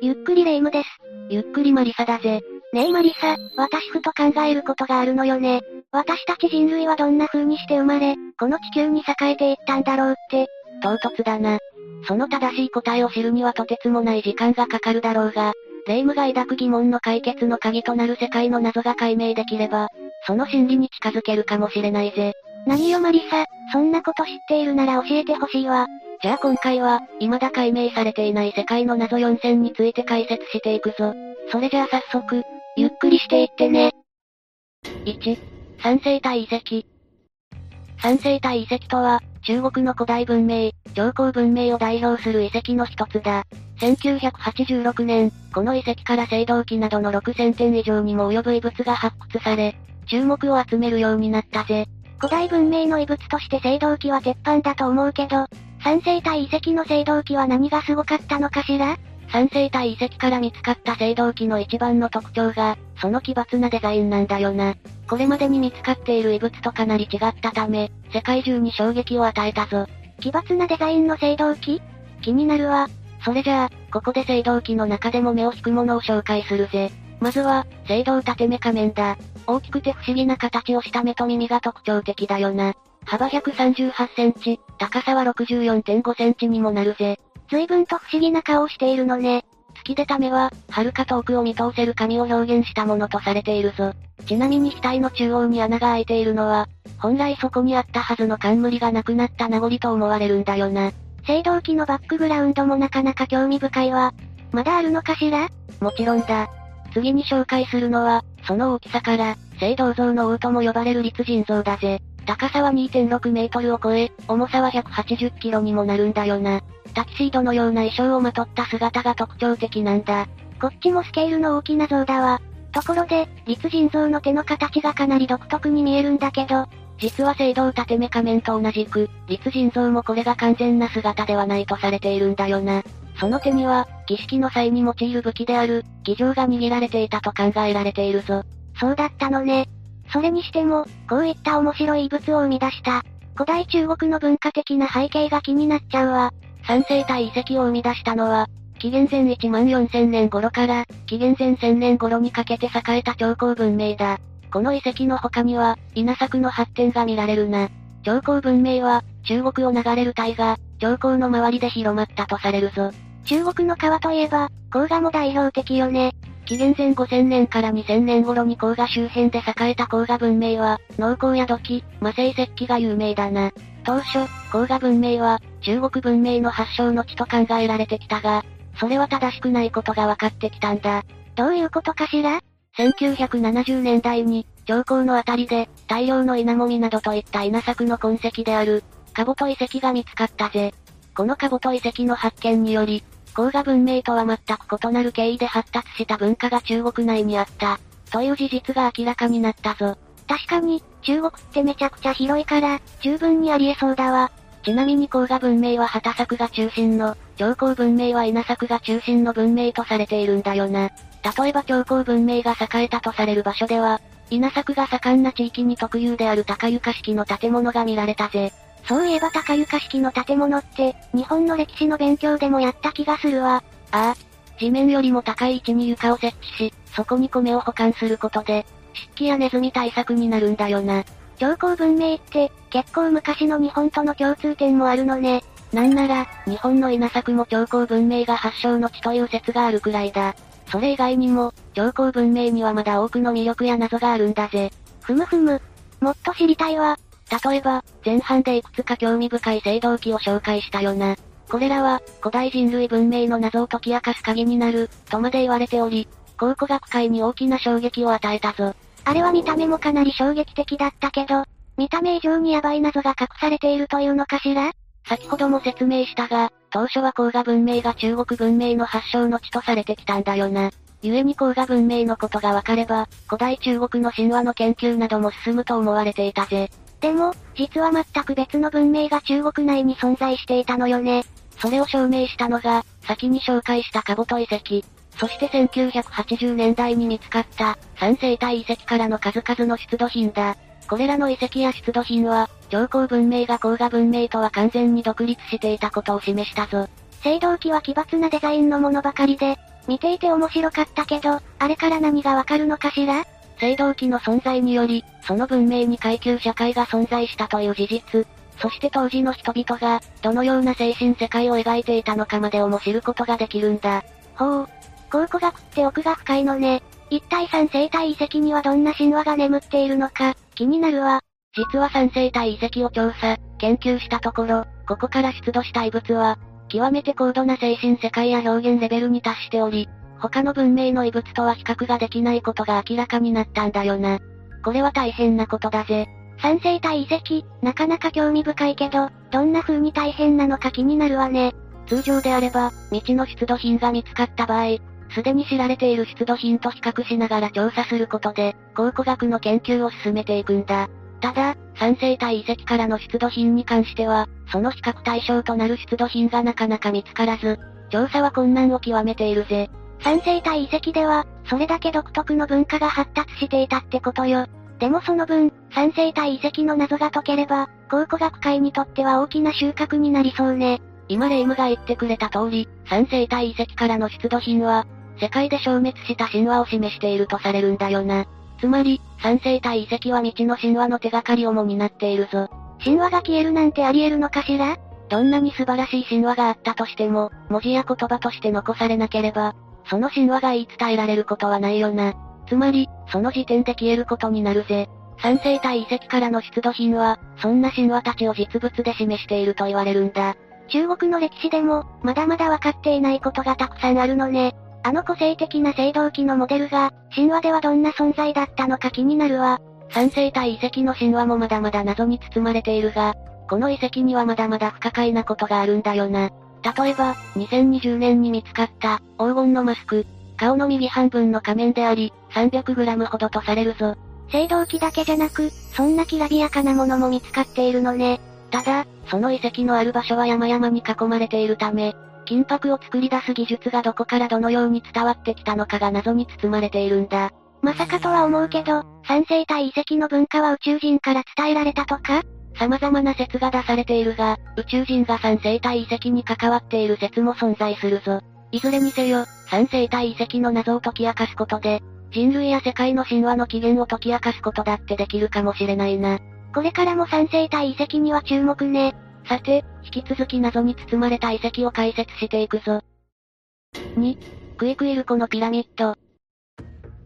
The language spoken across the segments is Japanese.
ゆっくりレ夢ムです。ゆっくりマリサだぜ。ねえマリサ、私ふと考えることがあるのよね。私たち人類はどんな風にして生まれ、この地球に栄えていったんだろうって。唐突だな。その正しい答えを知るにはとてつもない時間がかかるだろうが、レイムが抱く疑問の解決の鍵となる世界の謎が解明できれば、その真理に近づけるかもしれないぜ。何よマリサ、そんなこと知っているなら教えてほしいわ。じゃあ今回は、未だ解明されていない世界の謎4選について解説していくぞ。それじゃあ早速、ゆっくりしていってね。1、三星体遺跡。三星体遺跡とは、中国の古代文明、上皇文明を代表する遺跡の一つだ。1986年、この遺跡から青銅器などの6000点以上にも及ぶ遺物が発掘され、注目を集めるようになったぜ。古代文明の遺物として青銅器は鉄板だと思うけど、三星体遺跡の青銅器は何がすごかったのかしら？三星体遺跡から見つかった青銅器の一番の特徴が、その奇抜なデザインなんだよな。これまでに見つかっている遺物とかなり違ったため、世界中に衝撃を与えたぞ。奇抜なデザインの青銅器気になるわ。それじゃあ、ここで青銅器の中でも目を引くものを紹介するぜ。まずは、青銅縦目仮面だ。大きくて不思議な形をした目と耳が特徴的だよな。幅138センチ、高さは64.5センチにもなるぜ。随分と不思議な顔をしているのね。突き出た目は、遥か遠くを見通せる髪を表現したものとされているぞ。ちなみに額の中央に穴が開いているのは、本来そこにあったはずの冠がなくなった名残と思われるんだよな。青銅器のバックグラウンドもなかなか興味深いわ。まだあるのかしら？もちろんだ。次に紹介するのは、その大きさから、青銅像の王とも呼ばれる立人像だぜ。高さは2.6メートルを超え、重さは180キロにもなるんだよな。タキシードのような衣装をまとった姿が特徴的なんだ。こっちもスケールの大きな像だわ。ところで、立人像の手の形がかなり独特に見えるんだけど、実は青銅縦目仮面と同じく、立人像もこれが完全な姿ではないとされているんだよな。その手には、儀式の際に用いる武器である、儀仗が握られていたと考えられているぞ。そうだったのね。それにしても、こういった面白い遺物を生み出した、古代中国の文化的な背景が気になっちゃうわ。三星体遺跡を生み出したのは、紀元前1万4000年頃から、紀元前1000年頃にかけて栄えた長江文明だ。この遺跡の他には、稲作の発展が見られるな。長江文明は、中国を流れる大河、長江の周りで広まったとされるぞ。中国の川といえば、黄河も代表的よね。紀元前5000年から2000年頃に黄河周辺で栄えた黄河文明は、農耕や土器、魔性石器が有名だな。当初、黄河文明は、中国文明の発祥の地と考えられてきたが、それは正しくないことが分かってきたんだ。どういうことかしら？1970年代に、長江のあたりで、大量の稲もみなどといった稲作の痕跡である、カボト遺跡が見つかったぜ。このカボト遺跡の発見により、黄河文明とは全く異なる経緯で発達した文化が中国内にあった、という事実が明らかになったぞ。確かに、中国ってめちゃくちゃ広いから、十分にありえそうだわ。ちなみに黄河文明は畑作が中心の、長江文明は稲作が中心の文明とされているんだよな。例えば長江文明が栄えたとされる場所では、稲作が盛んな地域に特有である高床式の建物が見られたぜ。そういえば高床式の建物って、日本の歴史の勉強でもやった気がするわ。ああ、地面よりも高い位置に床を設置し、そこに米を保管することで、湿気やネズミ対策になるんだよな。長江文明って、結構昔の日本との共通点もあるのね。なんなら、日本の稲作も長江文明が発祥の地という説があるくらいだ。それ以外にも、長江文明にはまだ多くの魅力や謎があるんだぜ。ふむふむ。もっと知りたいわ。例えば、前半でいくつか興味深い青銅器を紹介したよな。これらは、古代人類文明の謎を解き明かす鍵になる、とまで言われており、考古学界に大きな衝撃を与えたぞ。あれは見た目もかなり衝撃的だったけど、見た目以上にヤバい謎が隠されているというのかしら？先ほども説明したが、当初は黄河文明が中国文明の発祥の地とされてきたんだよな。故に黄河文明のことがわかれば、古代中国の神話の研究なども進むと思われていたぜ。でも、実は全く別の文明が中国内に存在していたのよね。それを証明したのが、先に紹介したカボト遺跡。そして1980年代に見つかった、三星体遺跡からの数々の出土品だ。これらの遺跡や出土品は、上皇文明が黄河文明とは完全に独立していたことを示したぞ。青銅器は奇抜なデザインのものばかりで、見ていて面白かったけど、あれから何がわかるのかしら？青銅器の存在により、その文明に階級社会が存在したという事実、そして当時の人々が、どのような精神世界を描いていたのかまでをも知ることができるんだ。ほう。考古学って奥が深いのね。一体三生体遺跡にはどんな神話が眠っているのか、気になるわ。実は三生体遺跡を調査、研究したところ、ここから出土した遺物は、極めて高度な精神世界や表現レベルに達しており、他の文明の遺物とは比較ができないことが明らかになったんだよな。これは大変なことだぜ。三生体遺跡、なかなか興味深いけど、どんな風に大変なのか気になるわね。通常であれば、道の出土品が見つかった場合、すでに知られている出土品と比較しながら調査することで、考古学の研究を進めていくんだ。ただ、三生体遺跡からの出土品に関しては、その比較対象となる出土品がなかなか見つからず、調査は困難を極めているぜ。三生体遺跡では、それだけ独特の文化が発達していたってことよ。でもその分、三生体遺跡の謎が解ければ、考古学界にとっては大きな収穫になりそうね。今レイムが言ってくれた通り、三生体遺跡からの出土品は、世界で消滅した神話を示しているとされるんだよな。つまり、三生体遺跡は未知の神話の手がかりをも担っているぞ。神話が消えるなんてあり得るのかしら？どんなに素晴らしい神話があったとしても、文字や言葉として残されなければ、その神話が言い伝えられることはないよな。つまり、その時点で消えることになるぜ。三生体遺跡からの出土品は、そんな神話たちを実物で示していると言われるんだ。中国の歴史でも、まだまだ分かっていないことがたくさんあるのね。あの個性的な青銅器のモデルが、神話ではどんな存在だったのか気になるわ。三生体遺跡の神話もまだまだ謎に包まれているが、この遺跡にはまだまだ不可解なことがあるんだよな。例えば、2020年に見つかった、黄金のマスク。顔の右半分の仮面であり、300g ほどとされるぞ。青銅器だけじゃなく、そんなきらびやかなものも見つかっているのね。ただ、その遺跡のある場所は山々に囲まれているため、金箔を作り出す技術がどこからどのように伝わってきたのかが謎に包まれているんだ。まさかとは思うけど、三生体遺跡の文化は宇宙人から伝えられたとか？様々な説が出されているが、宇宙人が三生体遺跡に関わっている説も存在するぞ。いずれにせよ、三生体遺跡の謎を解き明かすことで、人類や世界の神話の起源を解き明かすことだってできるかもしれないな。これからも三生体遺跡には注目ね。さて、引き続き謎に包まれた遺跡を解説していくぞ。2、クイクイルコのピラミッド。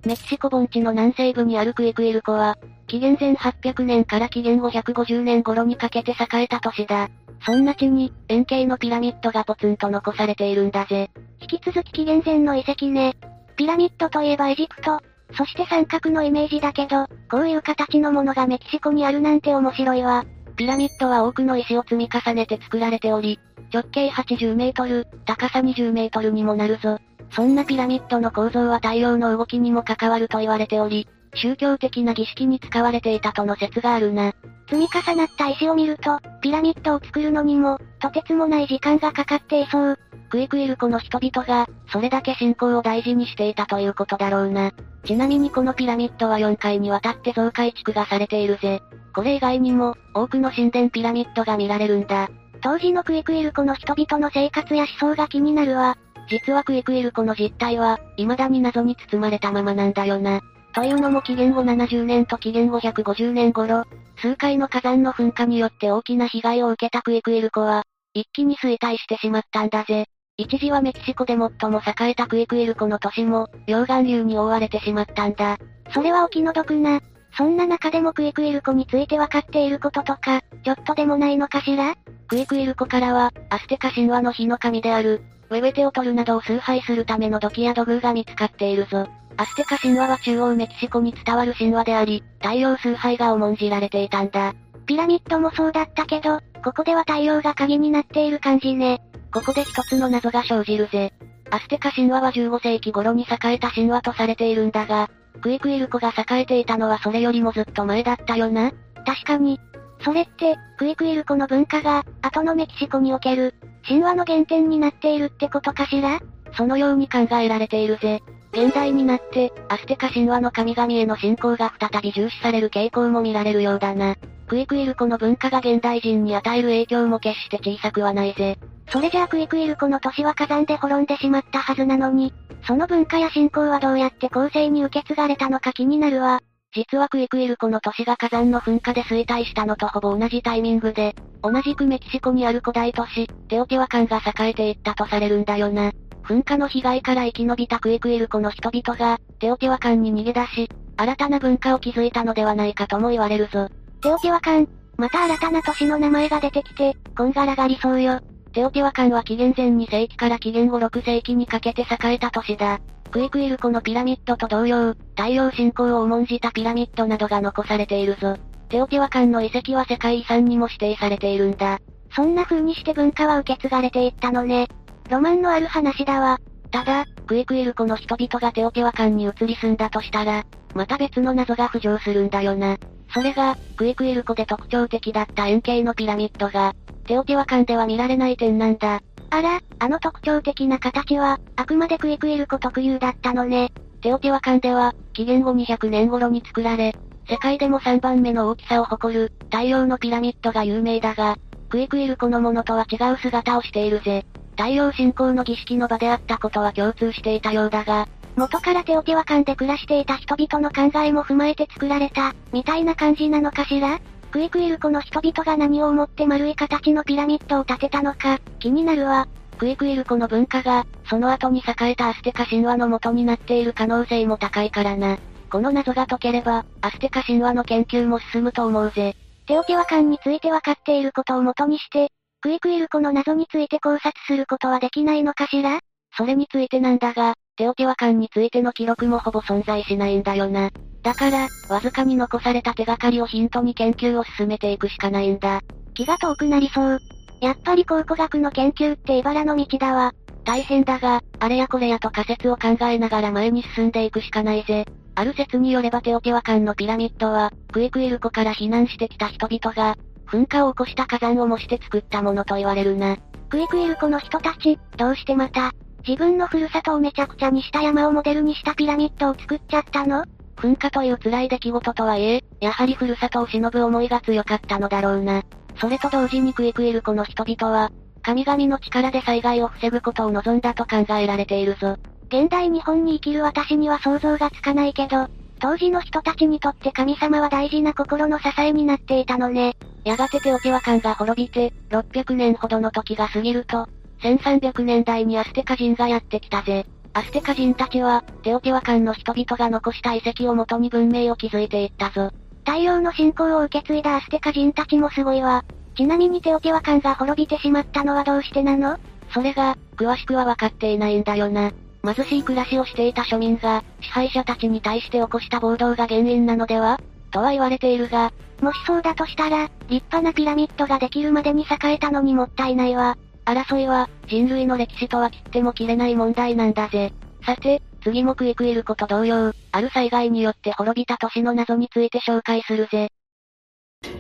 メキシコ盆地の南西部にあるクイクイルコは、紀元前800年から紀元550年頃にかけて栄えた都市だ。そんな地に、円形のピラミッドがポツンと残されているんだぜ。引き続き紀元前の遺跡ね。ピラミッドといえばエジプト。そして三角のイメージだけど、こういう形のものがメキシコにあるなんて面白いわ。ピラミッドは多くの石を積み重ねて作られており、直径80メートル、高さ20メートルにもなるぞ。そんなピラミッドの構造は太陽の動きにも関わると言われており、宗教的な儀式に使われていたとの説があるな。積み重なった石を見ると、ピラミッドを作るのにも、とてつもない時間がかかっていそう。クイクイルコの人々が、それだけ信仰を大事にしていたということだろうな。ちなみにこのピラミッドは4回にわたって増改築がされているぜ。これ以外にも、多くの神殿ピラミッドが見られるんだ。当時のクイクイルコの人々の生活や思想が気になるわ。実はクイクイルコの実態は、未だに謎に包まれたままなんだよな。というのも紀元後70年と紀元後150年頃、数回の火山の噴火によって大きな被害を受けたクイクイルコは、一気に衰退してしまったんだぜ。一時はメキシコで最も栄えたクイクイルコの都市も、溶岩流に覆われてしまったんだ。それはお気の毒な。そんな中でもクイクイルコについて分かっていることとか、ちょっとでもないのかしら？クイクイルコからは、アステカ神話の火の神である、ウェウェテを取るなどを崇拝するための土器や土偶が見つかっているぞ。アステカ神話は中央メキシコに伝わる神話であり、太陽崇拝が重んじられていたんだ。ピラミッドもそうだったけど、ここでは太陽が鍵になっている感じね。ここで一つの謎が生じるぜ。アステカ神話は15世紀頃に栄えた神話とされているんだが、クイクイルコが栄えていたのはそれよりもずっと前だったよな。確かに。それって、クイクイルコの文化が、後のメキシコにおける、神話の原点になっているってことかしら？そのように考えられているぜ。現代になって、アステカ神話の神々への信仰が再び重視される傾向も見られるようだな。クイクイルコの文化が現代人に与える影響も決して小さくはないぜ。それじゃあクイクイル湖の都市は火山で滅んでしまったはずなのに、その文化や信仰はどうやって後世に受け継がれたのか気になるわ。実はクイクイル湖の都市が火山の噴火で衰退したのとほぼ同じタイミングで、同じくメキシコにある古代都市、テオティワカンが栄えていったとされるんだよな。噴火の被害から生き延びたクイクイル湖の人々が、テオティワカンに逃げ出し、新たな文化を築いたのではないかとも言われるぞ。テオティワカン、また新たな都市の名前が出てきて、こんがらがりそうよ。テオティワカンは紀元前2世紀から紀元後6世紀にかけて栄えた都市だ。クイクイル湖のピラミッドと同様、太陽信仰を重んじたピラミッドなどが残されているぞ。テオティワカンの遺跡は世界遺産にも指定されているんだ。そんな風にして文化は受け継がれていったのね。ロマンのある話だわ。ただ、クイクイル湖の人々がテオティワカンに移り住んだとしたら、また別の謎が浮上するんだよな。それが、クイクイル湖で特徴的だった円形のピラミッドが、テオティワカンでは見られない点なんだ。あら、あの特徴的な形は、あくまでクイクイル湖特有だったのね。テオティワカンでは、紀元後200年頃に作られ、世界でも3番目の大きさを誇る、太陽のピラミッドが有名だが、クイクイル湖のものとは違う姿をしているぜ。太陽信仰の儀式の場であったことは共通していたようだが、元からテオティワカンで暮らしていた人々の考えも踏まえて作られた、みたいな感じなのかしら？クイクイル湖の人々が何を思って丸い形のピラミッドを建てたのか、気になるわ。クイクイル湖の文化が、その後に栄えたアステカ神話の元になっている可能性も高いからな。この謎が解ければ、アステカ神話の研究も進むと思うぜ。テオティワカンについて分かっていることを元にして、クイクイル湖の謎について考察することはできないのかしら？それについてなんだが、テオティワカンについての記録もほぼ存在しないんだよな。だから、わずかに残された手がかりをヒントに研究を進めていくしかないんだ。気が遠くなりそう。やっぱり考古学の研究って茨の道だわ。大変だが、あれやこれやと仮説を考えながら前に進んでいくしかないぜ。ある説によればテオティワカンのピラミッドは、クイクイル湖から避難してきた人々が、噴火を起こした火山を模して作ったものと言われるな。クイクイル湖の人たち、どうしてまた、自分のふるさとをめちゃくちゃにした山をモデルにしたピラミッドを作っちゃったの？噴火という辛い出来事とはいえ、やはりふるさとを忍ぶ思いが強かったのだろうな。それと同時にクイクイル湖の人々は、神々の力で災害を防ぐことを望んだと考えられているぞ。現代日本に生きる私には想像がつかないけど、当時の人たちにとって神様は大事な心の支えになっていたのね。やがてテオティワカンが滅びて、600年ほどの時が過ぎると、1300年代にアステカ人がやってきたぜ。アステカ人たちは、テオティワカンの人々が残した遺跡を元に文明を築いていったぞ。太陽の信仰を受け継いだアステカ人たちもすごいわ。ちなみにテオティワカンが滅びてしまったのはどうしてなの？それが、詳しくは分かっていないんだよな。貧しい暮らしをしていた庶民が、支配者たちに対して起こした暴動が原因なのでは？とは言われているが、もしそうだとしたら、立派なピラミッドができるまでに栄えたのにもったいないわ。争いは、人類の歴史とは切っても切れない問題なんだぜ。さて、次もクイクイルこと同様、ある災害によって滅びた都市の謎について紹介するぜ。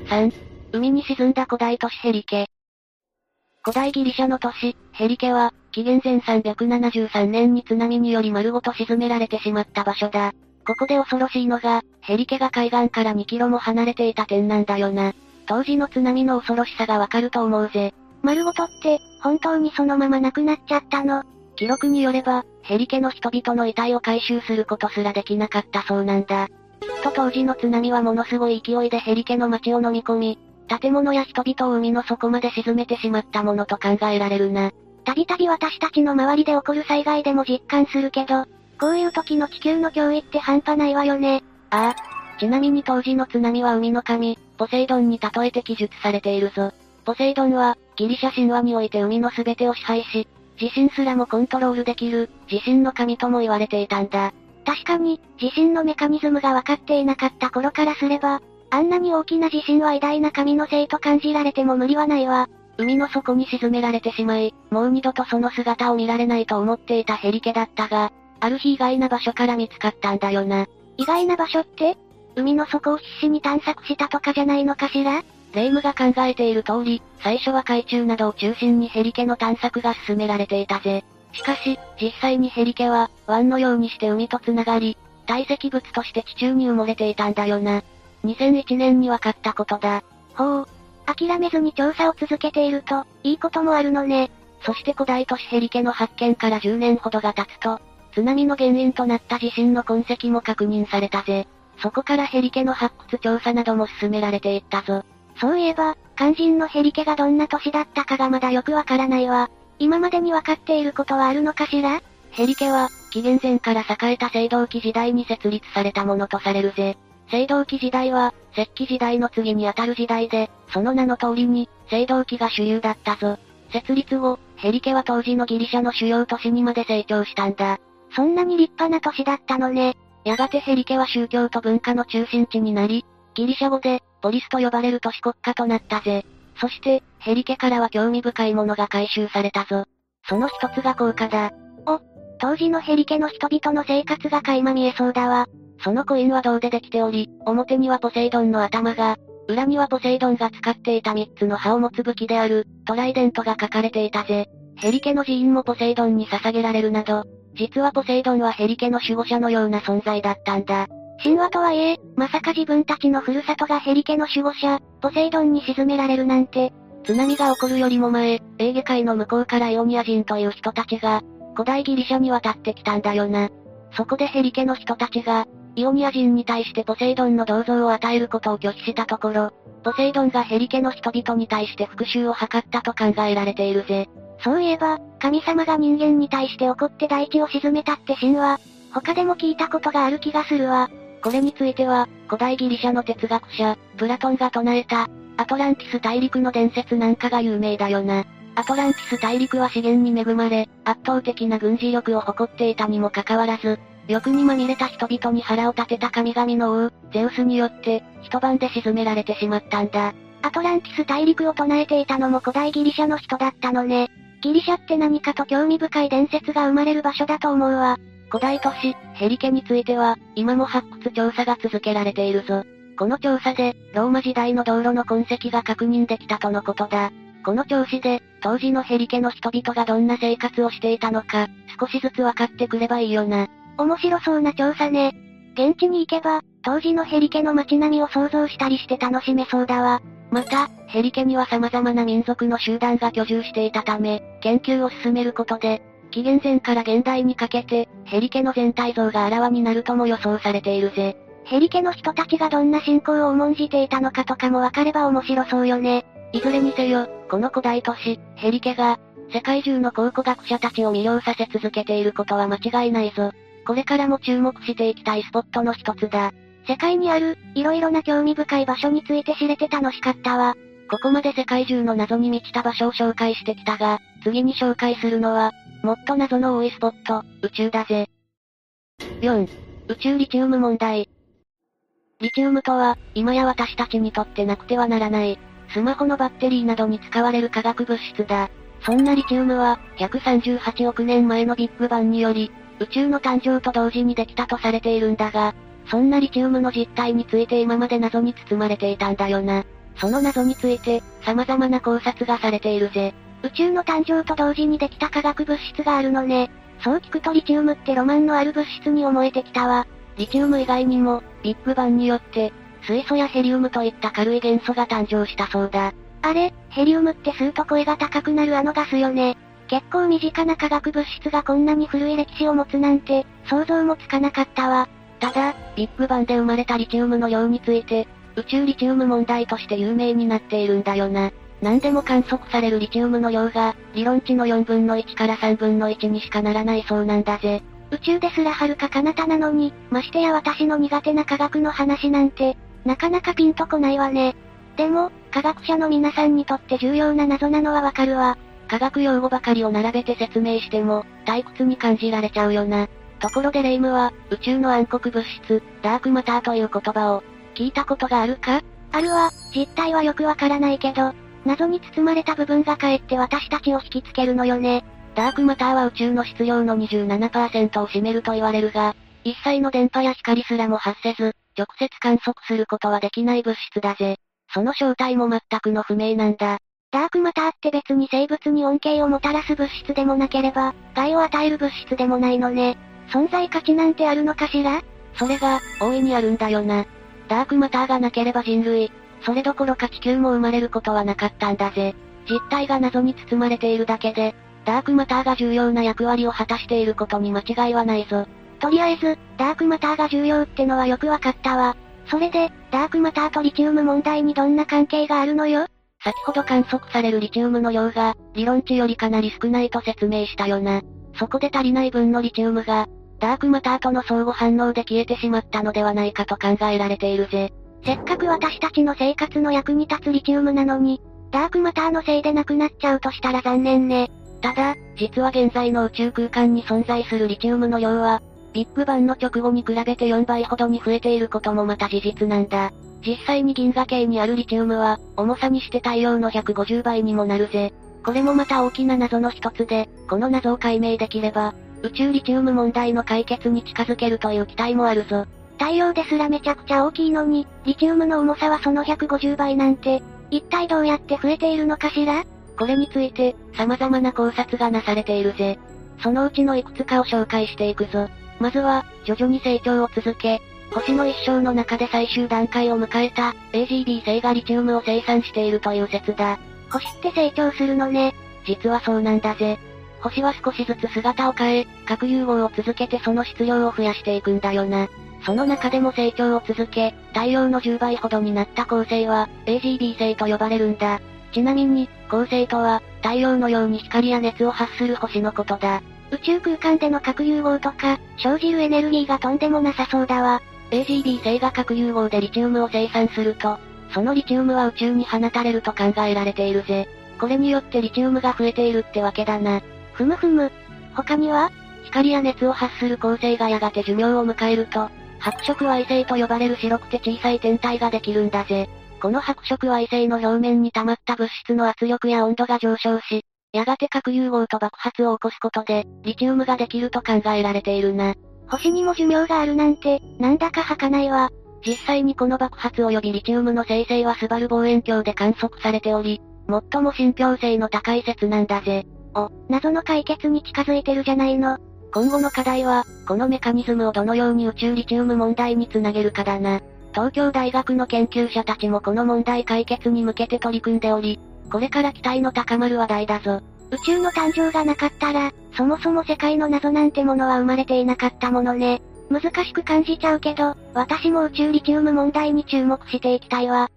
3、海に沈んだ古代都市ヘリケ。古代ギリシャの都市、ヘリケは、紀元前373年に津波により丸ごと沈められてしまった場所だ。ここで恐ろしいのが、ヘリケが海岸から2キロも離れていた点なんだよな。当時の津波の恐ろしさがわかると思うぜ。丸ごとって、本当にそのまま亡くなっちゃったの？記録によれば、ヘリケの人々の遺体を回収することすらできなかったそうなんだ。と当時の津波はものすごい勢いでヘリケの街を飲み込み、建物や人々を海の底まで沈めてしまったものと考えられるな。たびたび私たちの周りで起こる災害でも実感するけど、こういう時の地球の脅威って半端ないわよね。ああ。ちなみに当時の津波は海の神、ポセイドンに例えて記述されているぞ。ポセイドンは、ギリシャ神話において海の全てを支配し、地震すらもコントロールできる、地震の神とも言われていたんだ。確かに、地震のメカニズムが分かっていなかった頃からすれば、あんなに大きな地震は偉大な神のせいと感じられても無理はないわ。海の底に沈められてしまい、もう二度とその姿を見られないと思っていたヘリケだったが、ある日意外な場所から見つかったんだよな。意外な場所って？海の底を必死に探索したとかじゃないのかしら？レイムが考えている通り、最初は海中などを中心にヘリケの探索が進められていたぜ。しかし、実際にヘリケは、湾のようにして海と繋がり、堆積物として地中に埋もれていたんだよな。2001年に分かったことだ。ほう。諦めずに調査を続けていると、いいこともあるのね。そして古代都市ヘリケの発見から10年ほどが経つと、津波の原因となった地震の痕跡も確認されたぜ。そこからヘリケの発掘調査なども進められていったぞ。そういえば、肝心のヘリケがどんな都市だったかがまだよくわからないわ。今までにわかっていることはあるのかしら？ヘリケは、紀元前から栄えた青銅器時代に設立されたものとされるぜ。青銅器時代は、石器時代の次にあたる時代で、その名の通りに、青銅器が主流だったぞ。設立後、ヘリケは当時のギリシャの主要都市にまで成長したんだ。そんなに立派な都市だったのね。やがてヘリケは宗教と文化の中心地になり、ギリシャ語で、ポリスと呼ばれる都市国家となったぜ。そして、ヘリケからは興味深いものが回収されたぞ。その一つが効果だ。お、当時のヘリケの人々の生活が垣間見えそうだわ。そのコインは銅でできており、表にはポセイドンの頭が、裏にはポセイドンが使っていた3つの歯を持つ武器である、トライデントが書かれていたぜ。ヘリケの寺院もポセイドンに捧げられるなど、実はポセイドンはヘリケの守護者のような存在だったんだ。神話とはいえ、まさか自分たちのふるさとがヘリケの守護者、ポセイドンに沈められるなんて。津波が起こるよりも前、エーゲ海の向こうからイオニア人という人たちが、古代ギリシャに渡ってきたんだよな。そこでヘリケの人たちが、イオニア人に対してポセイドンの銅像を与えることを拒否したところ、ポセイドンがヘリケの人々に対して復讐を図ったと考えられているぜ。そういえば、神様が人間に対して怒って大地を沈めたって神話、他でも聞いたことがある気がするわ。これについては、古代ギリシャの哲学者、プラトンが唱えた、アトランティス大陸の伝説なんかが有名だよな。アトランティス大陸は資源に恵まれ、圧倒的な軍事力を誇っていたにもかかわらず、欲にまみれた人々に腹を立てた神々の王、ゼウスによって、一晩で沈められてしまったんだ。アトランティス大陸を唱えていたのも古代ギリシャの人だったのね。ギリシャって何かと興味深い伝説が生まれる場所だと思うわ。古代都市、ヘリケについては、今も発掘調査が続けられているぞ。この調査で、ローマ時代の道路の痕跡が確認できたとのことだ。この調子で、当時のヘリケの人々がどんな生活をしていたのか、少しずつ分かってくればいいよな。面白そうな調査ね。現地に行けば、当時のヘリケの街並みを想像したりして楽しめそうだわ。また、ヘリケには様々な民族の集団が居住していたため、研究を進めることで、紀元前から現代にかけて、ヘリケの全体像があらわになるとも予想されているぜ。ヘリケの人たちがどんな信仰を重んじていたのかとかもわかれば面白そうよね。いずれにせよ、この古代都市、ヘリケが、世界中の考古学者たちを魅了させ続けていることは間違いないぞ。これからも注目していきたいスポットの一つだ。世界にある、色々な興味深い場所について知れて楽しかったわ。ここまで世界中の謎に満ちた場所を紹介してきたが、次に紹介するのは、もっと謎の多いスポット、宇宙だぜ。4. 宇宙リチウム問題。リチウムとは、今や私たちにとってなくてはならない、スマホのバッテリーなどに使われる化学物質だ。そんなリチウムは、138億年前のビッグバンにより、宇宙の誕生と同時にできたとされているんだが、そんなリチウムの実態について今まで謎に包まれていたんだよな。その謎について、様々な考察がされているぜ。宇宙の誕生と同時にできた化学物質があるのね。そう聞くとリチウムってロマンのある物質に思えてきたわ。リチウム以外にも、ビッグバンによって、水素やヘリウムといった軽い元素が誕生したそうだ。あれ、ヘリウムって吸うと声が高くなるあのガスよね。結構身近な化学物質がこんなに古い歴史を持つなんて、想像もつかなかったわ。ただ、ビッグバンで生まれたリチウムの量について、宇宙リチウム問題として有名になっているんだよな。何でも観測されるリチウムの量が、理論値の4分の1から3分の1にしかならないそうなんだぜ。宇宙ですら遥か彼方なのに、ましてや私の苦手な科学の話なんて、なかなかピンとこないわね。でも、科学者の皆さんにとって重要な謎なのはわかるわ。科学用語ばかりを並べて説明しても、退屈に感じられちゃうよな。ところでレイムは、宇宙の暗黒物質、ダークマターという言葉を、聞いたことがあるか？あるわ、実態はよくわからないけど、謎に包まれた部分がかえって私たちを引きつけるのよね。ダークマターは宇宙の質量の27%を占めると言われるが、一切の電波や光すらも発せず、直接観測することはできない物質だぜ。その正体も全くの不明なんだ。ダークマターって別に生物に恩恵をもたらす物質でもなければ、害を与える物質でもないのね。存在価値なんてあるのかしら？それが、大いにあるんだよな。ダークマターがなければ人類、それどころか地球も生まれることはなかったんだぜ。実態が謎に包まれているだけで、ダークマターが重要な役割を果たしていることに間違いはないぞ。とりあえず、ダークマターが重要ってのはよくわかったわ。それで、ダークマターとリチウム問題にどんな関係があるのよ？先ほど観測されるリチウムの量が、理論値よりかなり少ないと説明したよな。そこで足りない分のリチウムが、ダークマターとの相互反応で消えてしまったのではないかと考えられているぜ。せっかく私たちの生活の役に立つリチウムなのに、ダークマターのせいでなくなっちゃうとしたら残念ね。ただ、実は現在の宇宙空間に存在するリチウムの量は、ビッグバンの直後に比べて4倍ほどに増えていることもまた事実なんだ。実際に銀河系にあるリチウムは、重さにして太陽の150倍にもなるぜ。これもまた大きな謎の一つで、この謎を解明できれば、宇宙リチウム問題の解決に近づけるという期待もあるぞ。太陽ですらめちゃくちゃ大きいのに、リチウムの重さはその150倍なんて、一体どうやって増えているのかしら？これについて、様々な考察がなされているぜ。そのうちのいくつかを紹介していくぞ。まずは、徐々に成長を続け、星の一生の中で最終段階を迎えた、AGB 星がリチウムを生産しているという説だ。星って成長するのね。実はそうなんだぜ。星は少しずつ姿を変え、核融合を続けてその質量を増やしていくんだよな。その中でも成長を続け、太陽の10倍ほどになった恒星は、AGB 星と呼ばれるんだ。ちなみに、恒星とは、太陽のように光や熱を発する星のことだ。宇宙空間での核融合とか、生じるエネルギーがとんでもなさそうだわ。AGB 星が核融合でリチウムを生産すると、そのリチウムは宇宙に放たれると考えられているぜ。これによってリチウムが増えているってわけだな。ふむふむ。他には光や熱を発する恒星がやがて寿命を迎えると、白色矮星と呼ばれる白くて小さい天体ができるんだぜ。この白色矮星の表面に溜まった物質の圧力や温度が上昇し、やがて核融合と爆発を起こすことで、リチウムができると考えられているな。星にも寿命があるなんて、なんだか儚いわ。実際にこの爆発及びリチウムの生成はスバル望遠鏡で観測されており、最も信憑性の高い説なんだぜ。お、謎の解決に近づいてるじゃないの。今後の課題は、このメカニズムをどのように宇宙リチウム問題につなげるかだな。東京大学の研究者たちもこの問題解決に向けて取り組んでおり、これから期待の高まる話題だぞ。宇宙の誕生がなかったら、そもそも世界の謎なんてものは生まれていなかったものね。難しく感じちゃうけど、私も宇宙リチウム問題に注目していきたいわ。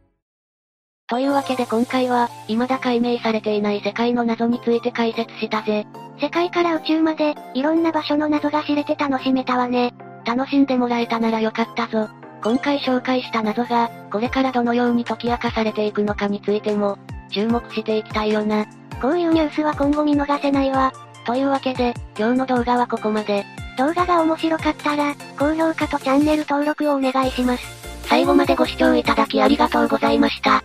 というわけで今回は、未だ解明されていない世界の謎について解説したぜ。世界から宇宙まで、いろんな場所の謎が知れて楽しめたわね。楽しんでもらえたならよかったぞ。今回紹介した謎が、これからどのように解き明かされていくのかについても、注目していきたいよな。こういうニュースは今後見逃せないわ。というわけで、今日の動画はここまで。動画が面白かったら、高評価とチャンネル登録をお願いします。最後までご視聴いただきありがとうございました。